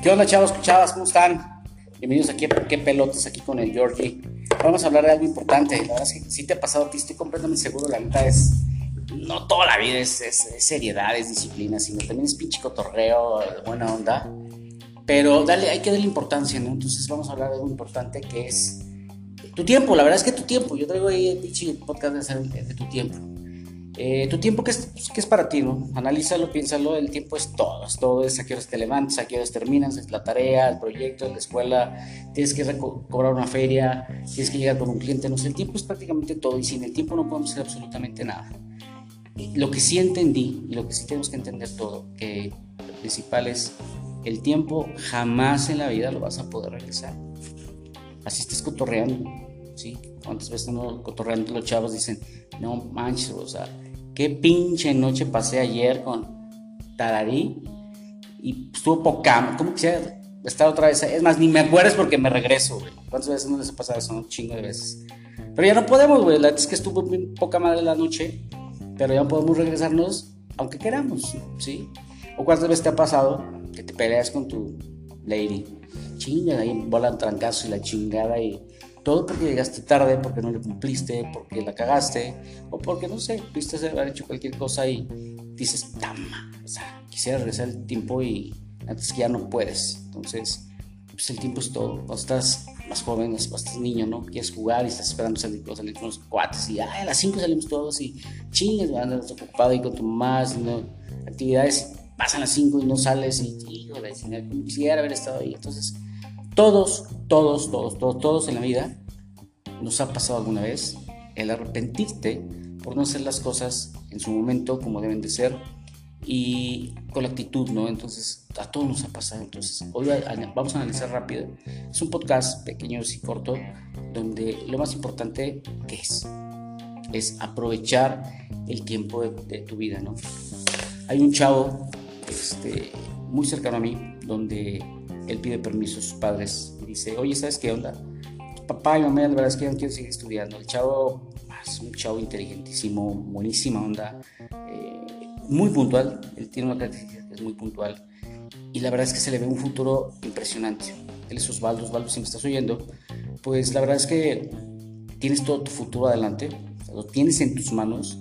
¿Qué onda, chavos? Chavas, ¿cómo están? Bienvenidos aquí a ¿Qué pelotas? Aquí con el Georgie. Vamos a hablar de algo importante. La verdad es que si te ha pasado a ti, estoy completamente seguro. La neta es. No toda la vida es, seriedad, es disciplina, sino también es pinche cotorreo, buena onda. Pero dale, hay que darle importancia, ¿no? Entonces vamos a hablar de algo importante que es tu tiempo. La verdad es que tu tiempo. Yo traigo ahí el pinche podcast de, de tu tiempo. Eh, tu tiempo, ¿qué es, ¿qué es, para ti? ¿no? Analízalo, piénsalo, el tiempo es todo, todo, es a qué horas te levantas, a qué horas terminas, es la tarea, el proyecto, la escuela, tienes que cobrar una feria, tienes que llegar con un cliente, no sé, el tiempo es prácticamente todo y sin el tiempo no podemos hacer absolutamente nada. Lo que sí entendí y lo que sí tenemos que entender todo, que lo principal es el tiempo jamás en la vida lo vas a poder realizar. Así estés cotorreando, ¿sí? ¿Cuántas veces uno cotorreando los chavos dicen, no manches, o sea, qué pinche noche pasé ayer con Tararí y estuvo poca, ¿cómo quisiera estar otra vez? Es más, ni me acuerdes porque me regreso, güey. ¿Cuántas veces no les ha pasado eso? Un chingo de veces. Pero ya no podemos, güey. La verdad es que estuvo poca madre la noche, pero ya no podemos regresarnos aunque queramos, ¿sí? ¿O cuántas veces te ha pasado que te peleas con tu lady? Chinga, ahí volan trancazos y la chingada y todo porque llegaste tarde, porque no le cumpliste, porque la cagaste, o porque no sé, viste haber hecho cualquier cosa y dices, tama, o sea, quisiera regresar el tiempo y antes que ya no puedes. Entonces, pues el tiempo es todo. Cuando estás más joven, cuando estás niño, ¿no? Quieres jugar y estás esperando salir, salir con los cuates y a las 5 salimos todos y chingues, andas ocupado ahí con tu haciendo actividades, pasan las 5 y no sales y, hijo de quisiera haber estado ahí. Entonces, todos, todos, todos, todos, todos en la vida nos ha pasado alguna vez el arrepentirte por no hacer las cosas en su momento como deben de ser y con la actitud, ¿no? Entonces, a todos nos ha pasado. Entonces, hoy vamos a analizar rápido. Es un podcast pequeño y corto donde lo más importante que es es aprovechar el tiempo de, tu vida, ¿no? Hay un chavo este, muy cercano a mí donde él pide permiso a sus padres y dice, oye, ¿sabes qué onda? Papá y mamá, la verdad es que no quiero seguir estudiando. El chavo es un chavo inteligentísimo, buenísima onda, eh, muy puntual. Él tiene una característica que es muy puntual. Y la verdad es que se le ve un futuro impresionante. Él es Osvaldo, Osvaldo, si me estás oyendo, pues la verdad es que tienes todo tu futuro adelante, lo tienes en tus manos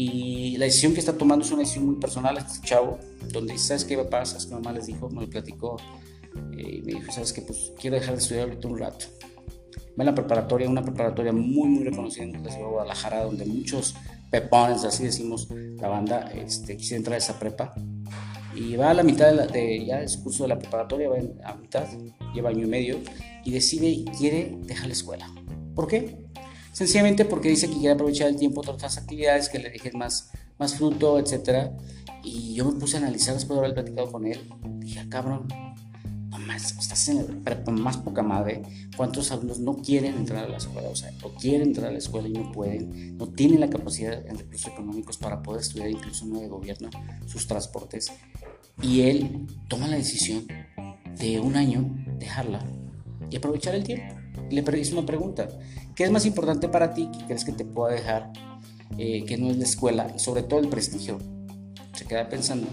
y la decisión que está tomando es una decisión muy personal este chavo, donde ¿sabes qué papá? ¿Sabes que mamá les dijo? Me lo platicó y me dijo, ¿sabes qué? Pues quiero dejar de estudiar ahorita un rato. Va a la preparatoria, una preparatoria muy, muy reconocida en la ciudad de Guadalajara, donde muchos pepones, así decimos, la banda, este, quisiera entrar a esa prepa. Y va a la mitad de, ya de su curso de la preparatoria, va a mitad, lleva año y medio, y decide y quiere dejar la escuela. ¿Por qué? Sencillamente porque dice que quiere aprovechar el tiempo de otras actividades que le dejen más, más fruto, etc. Y yo me puse a analizar después de haber platicado con él. Dije, ah, cabrón, más, estás en la más poca madre. ¿Cuántos alumnos no quieren entrar a la escuela? O sea, o quieren entrar a la escuela y no pueden, no tienen la capacidad en recursos económicos para poder estudiar incluso no de gobierno sus transportes. Y él toma la decisión de un año dejarla y aprovechar el tiempo. Le hice una pregunta, ¿qué es más importante para ti que crees que te pueda dejar eh, que no es la escuela y sobre todo el prestigio? Se queda pensando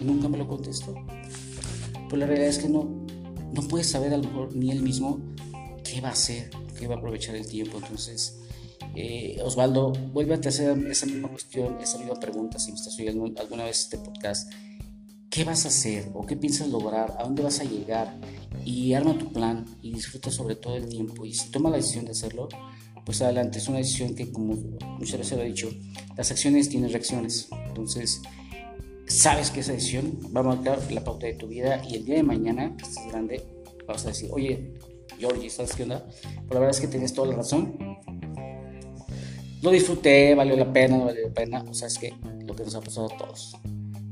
y nunca me lo contestó. Pues la realidad es que no, no puede saber a lo mejor ni él mismo qué va a hacer, qué va a aprovechar el tiempo. Entonces, eh, Osvaldo, vuelve a hacer esa misma cuestión, esa misma pregunta, si me estás oyendo alguna vez este podcast. ¿Qué vas a hacer o qué piensas lograr? ¿A dónde vas a llegar? Y arma tu plan y disfruta sobre todo el tiempo. Y si toma la decisión de hacerlo, pues adelante. Es una decisión que, como muchas veces lo he dicho, las acciones tienen reacciones. Entonces, sabes que esa decisión va a marcar la pauta de tu vida y el día de mañana, que grande, vas a decir, oye, Georgie, ¿sabes qué onda? Pero la verdad es que tienes toda la razón. Lo disfruté, valió la pena, no valió la pena. O sea, es que lo que nos ha pasado a todos.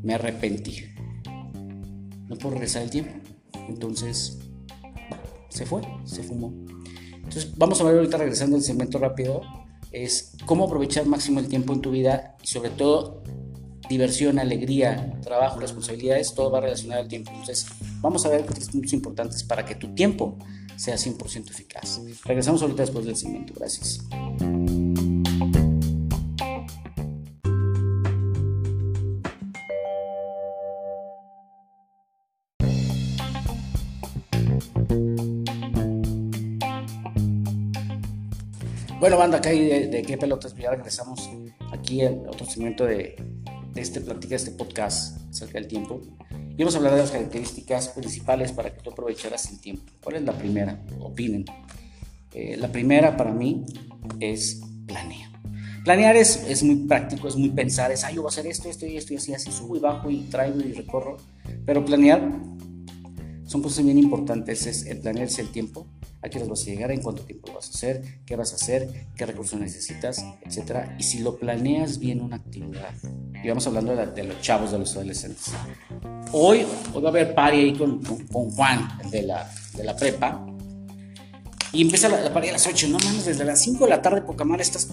Me arrepentí. No puedo regresar el tiempo. Entonces, se fue, se fumó. Entonces, vamos a ver ahorita regresando al segmento rápido. Es cómo aprovechar máximo el tiempo en tu vida y sobre todo diversión, alegría, trabajo, responsabilidades, todo va relacionado al tiempo. Entonces, Vamos a ver tres puntos importantes para que tu tiempo sea 100% eficaz. Regresamos ahorita después del segmento. Gracias. Bueno, banda, acá de, de, qué pelotas, ya regresamos aquí en otro segmento de, de este plática, de este podcast acerca del tiempo. Y vamos a hablar de las características principales para que tú aprovecharas el tiempo. ¿Cuál es la primera? Opinen. Eh, la primera para mí es planear. Planear es, es, muy práctico, es muy pensar, es, ah, yo voy a hacer esto, esto y esto y así, así subo y bajo y traigo y recorro. Pero planear son cosas bien importantes, es el planearse el tiempo, a qué vas a llegar, en cuánto tiempo lo vas a hacer, qué vas a hacer, qué recursos necesitas, etc. Y si lo planeas bien una actividad, y vamos hablando de, los chavos, de los adolescentes. Hoy, hoy va a haber party ahí con, con, Juan, el de la, de la prepa, y empieza la, la a las 8, no mames, desde las 5 de la tarde, poca madre, estás,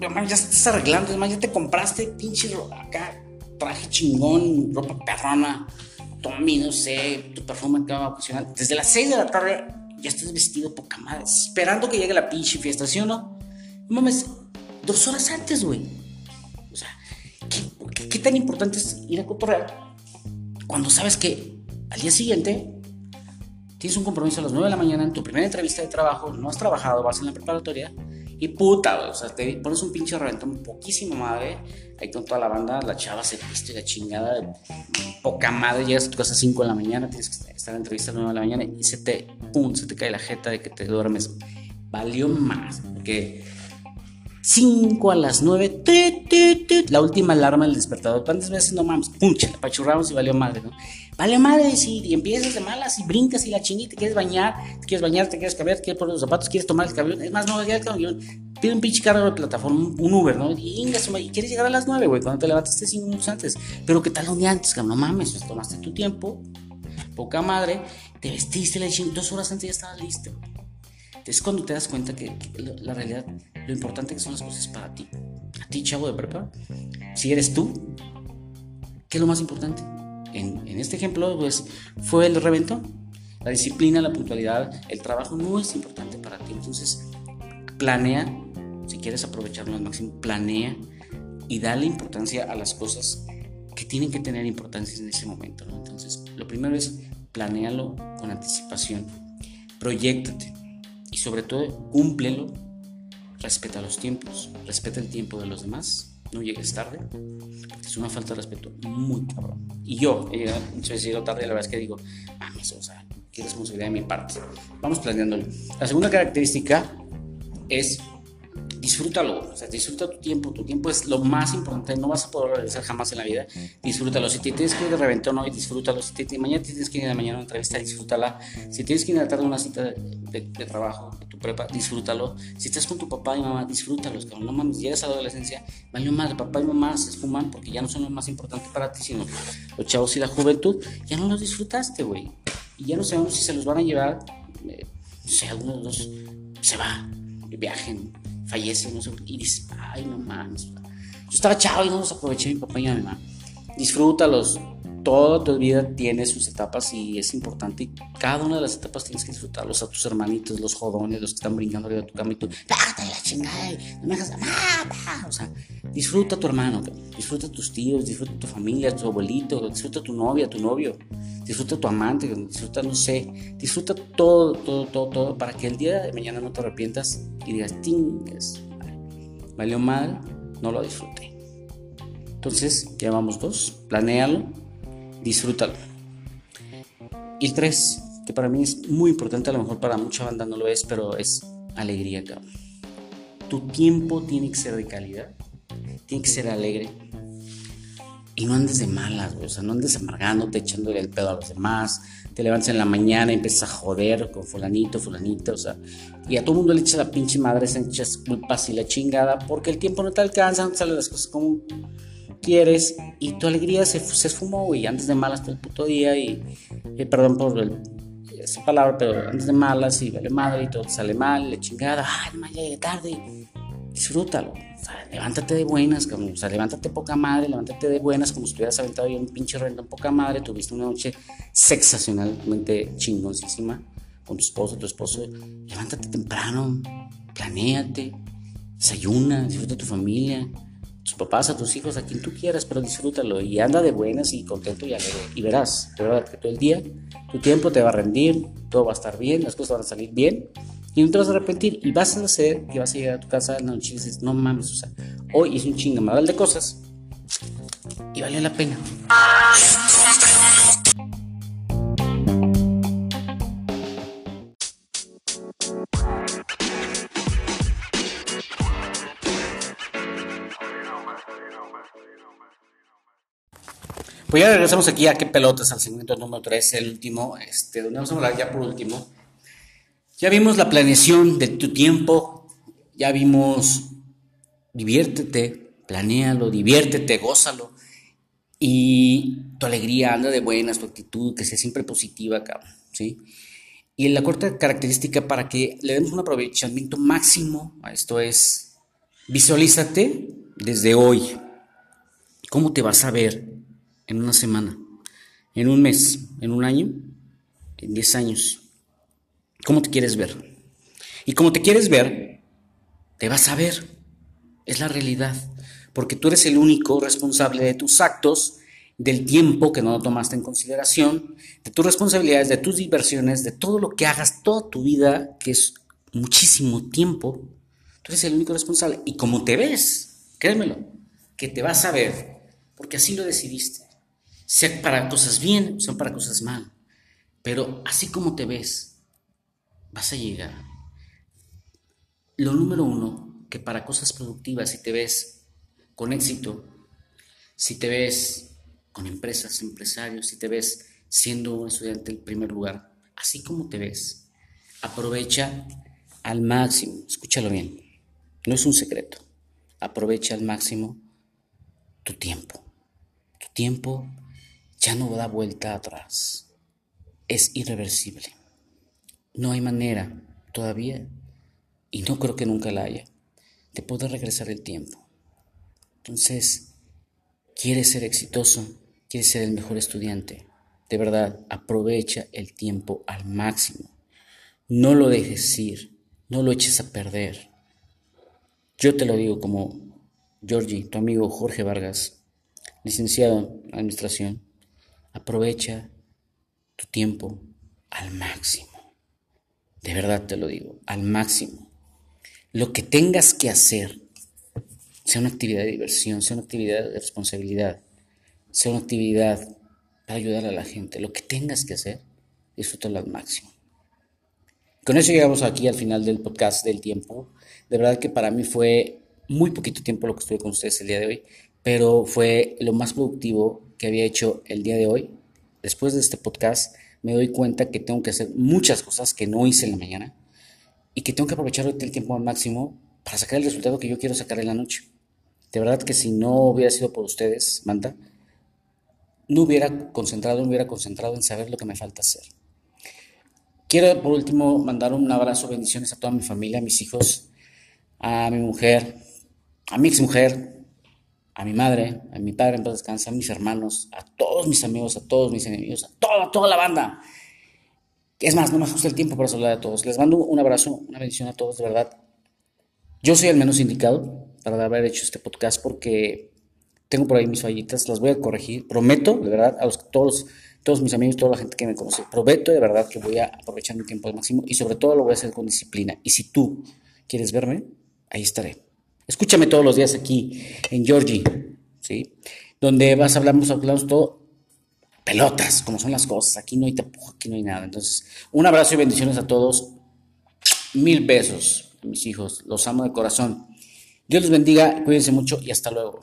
ya estás arreglando, además ya te compraste pinche acá, traje chingón, ropa perrona, Tommy, no sé, tu perfume va ocasional. Desde las 6 de la tarde ya estás vestido poca madre, esperando que llegue la pinche fiesta, ¿sí o no? Mames, dos horas antes, güey. O sea, ¿qué, tan importante es ir a cotorrear cuando sabes que al día siguiente tienes un compromiso a las 9 de la mañana en tu primera entrevista de trabajo, no has trabajado, vas en la preparatoria y puta, o sea, te pones un pinche reventón poquísimo madre, ahí con toda la banda, la chava se viste la chingada, poca madre, llegas a tu casa a 5 de la mañana, tienes que estar en entrevista a las 9 de la mañana y se te, pum, se te cae la jeta de que te duermes. Valió más, porque 5 a las 9, la última alarma del despertador. ¿Cuántas veces no mames? Pum, la pachurramos y valió madre, ¿no? Vale madre, si y empiezas de malas y brincas y la chingita, te quieres bañar, te quieres bañar, te quieres cambiar, te quieres poner los zapatos, quieres tomar el camión. Es más, no, ya el camión. Pide un pinche carro de plataforma, un Uber, ¿no? Y, y quieres llegar a las 9, güey, cuando te levantaste 5 minutos antes. Pero ¿qué tal un día antes? No mames, pues, tomaste tu tiempo, poca madre, te vestiste la chingada, dos horas antes ya estabas listo. Es cuando te das cuenta que, la, realidad, lo importante que son las cosas para ti. A ti, chavo de prepa, si eres tú, ¿qué es lo más importante? En, este ejemplo, pues fue el reventón. La disciplina, la puntualidad, el trabajo no es importante para ti. Entonces, planea, si quieres aprovecharlo al máximo, planea y dale importancia a las cosas que tienen que tener importancia en ese momento. Entonces, lo primero es planealo con anticipación, proyectate y sobre todo cúmplelo, respeta los tiempos, respeta el tiempo de los demás, no llegues tarde, es una falta de respeto muy cabrón. Y yo he veces tarde, la verdad es que digo, mames, o sea, qué responsabilidad de mi parte. Vamos planeándolo. La segunda característica es disfrútalo, o sea, disfruta tu tiempo, tu tiempo es lo más importante, no vas a poder regresar jamás en la vida, disfrútalo, si te tienes que ir de reventón hoy, disfrútalo, si te, mañana tienes que ir de mañana a una entrevista, disfrútala, si tienes que ir a la tarde a una cita de, trabajo, de tu prepa, disfrútalo, si estás con tu papá y mamá, disfrútalos, cabrón, no mames, llegas a la adolescencia, vale más, papá y mamá se esfuman porque ya no son lo más importante para ti, sino los chavos y la juventud, ya no los disfrutaste, güey, y ya no sabemos si se los van a llevar, eh, no sé, algunos de los se va, viajen, fallece, no sé, y dices, ay, no mames. Yo estaba chavo y no los aproveché mi papá y mi mamá. Disfrútalos. Toda tu vida tiene sus etapas y es importante. Y cada una de las etapas tienes que disfrutarlos a tus hermanitos, los jodones, los que están brincando arriba de tu cama y tú, ¡Date la chingada! No me dejas, O sea, disfruta a tu hermano, disfruta a tus tíos, disfruta a tu familia, a tu abuelito, disfruta a tu novia, a tu novio, disfruta a tu amante, disfruta, no sé, disfruta todo, todo, todo, todo, para que el día de mañana no te arrepientas y digas, tingas, valió mal, no lo disfruté. Entonces, ya vamos dos, planéalo disfrútalo. Y el tres, que para mí es muy importante, a lo mejor para mucha banda no lo es, pero es alegría, cabrón. Tu tiempo tiene que ser de calidad, tiene que ser alegre. Y no andes de malas, güey. O sea, no andes amargándote, echándole el pedo a los demás. Te levantas en la mañana y empiezas a joder con fulanito, fulanito, o sea. Y a todo mundo le echas la pinche madre, se echas culpas y la chingada, porque el tiempo no te alcanza, no salen las cosas como quieres y tu alegría se, se esfumó, güey, antes de malas todo el puto día y, perdón por esa palabra, pero antes de malas y vale madre y todo sale mal, le chingada, ay, no llegué tarde, disfrútalo, o sea, levántate de buenas, como, o sea, levántate poca madre, levántate de buenas como si estuvieras aventado ahí un pinche rento en poca madre, tuviste una noche sensacionalmente chingoncísima con tu esposo, tu esposo, levántate temprano, planéate, desayuna, disfruta tu familia, tus papás, a tus hijos, a quien tú quieras, pero disfrútalo y anda de buenas y contento y alegre. Y verás, de verdad, que todo el día tu tiempo te va a rendir, todo va a estar bien, las cosas van a salir bien Y no te vas a arrepentir y vas a hacer que vas a llegar a tu casa en la noche y dices, no mames, o sea, hoy hice un chingamadal de cosas y valió la pena. Pues ya regresamos aquí a qué pelotas al segmento número 3, el último, este, donde vamos a hablar ya por último. Ya vimos la planeación de tu tiempo, ya vimos diviértete, planéalo, diviértete, gózalo. Y tu alegría anda de buenas, tu actitud, que sea siempre positiva, cabrón, ¿sí? Y la cuarta característica para que le demos un aprovechamiento máximo a esto es, visualízate desde hoy. ¿Cómo te vas a ver en una semana, en un mes, en un año, en 10 años. ¿Cómo te quieres ver? Y como te quieres ver, te vas a ver. Es la realidad. Porque tú eres el único responsable de tus actos, del tiempo que no tomaste en consideración, de tus responsabilidades, de tus diversiones, de todo lo que hagas toda tu vida, que es muchísimo tiempo. Tú eres el único responsable. Y como te ves, créemelo, que te vas a ver, porque así lo decidiste sea para cosas bien, sea para cosas mal. Pero así como te ves, vas a llegar. Lo número uno, que para cosas productivas, si te ves con éxito, si te ves con empresas, empresarios, si te ves siendo un estudiante en primer lugar, así como te ves, aprovecha al máximo, escúchalo bien, no es un secreto, aprovecha al máximo tu tiempo. Tu tiempo ya no da vuelta atrás. Es irreversible. No hay manera todavía, y no creo que nunca la haya, de poder regresar el tiempo. Entonces, quieres ser exitoso, quieres ser el mejor estudiante. De verdad, aprovecha el tiempo al máximo. No lo dejes ir, no lo eches a perder. Yo te lo digo como Georgie, tu amigo Jorge Vargas, licenciado en Administración Aprovecha tu tiempo al máximo. De verdad te lo digo, al máximo. Lo que tengas que hacer, sea una actividad de diversión, sea una actividad de responsabilidad, sea una actividad para ayudar a la gente, lo que tengas que hacer, disfrútalo al máximo. Con eso llegamos aquí al final del podcast del tiempo. De verdad que para mí fue muy poquito tiempo lo que estuve con ustedes el día de hoy, pero fue lo más productivo que había hecho el día de hoy. Después de este podcast me doy cuenta que tengo que hacer muchas cosas que no hice en la mañana y que tengo que aprovechar el tiempo al máximo para sacar el resultado que yo quiero sacar en la noche. De verdad que si no hubiera sido por ustedes, Manda, no hubiera concentrado, no hubiera concentrado en saber lo que me falta hacer. Quiero por último mandar un abrazo, bendiciones a toda mi familia, a mis hijos, a mi mujer, a mi ex mujer, a mi madre, a mi padre en paz descansa, a mis hermanos, a todos mis amigos, a todos mis enemigos, a toda, toda la banda. Es más, no me ajusta el tiempo para saludar a todos. Les mando un abrazo, una bendición a todos, de verdad. Yo soy el menos indicado para haber hecho este podcast porque tengo por ahí mis fallitas, las voy a corregir. Prometo, de verdad, a los, todos, todos mis amigos, toda la gente que me conoce, prometo de verdad que voy a aprovechar mi tiempo al máximo y sobre todo lo voy a hacer con disciplina. Y si tú quieres verme, ahí estaré. Escúchame todos los días aquí en Georgie, ¿sí? Donde vas a hablar, hablamos todo pelotas, como son las cosas. Aquí no hay tapujo, aquí no hay nada. Entonces, un abrazo y bendiciones a todos. Mil besos, mis hijos. Los amo de corazón. Dios los bendiga, cuídense mucho y hasta luego.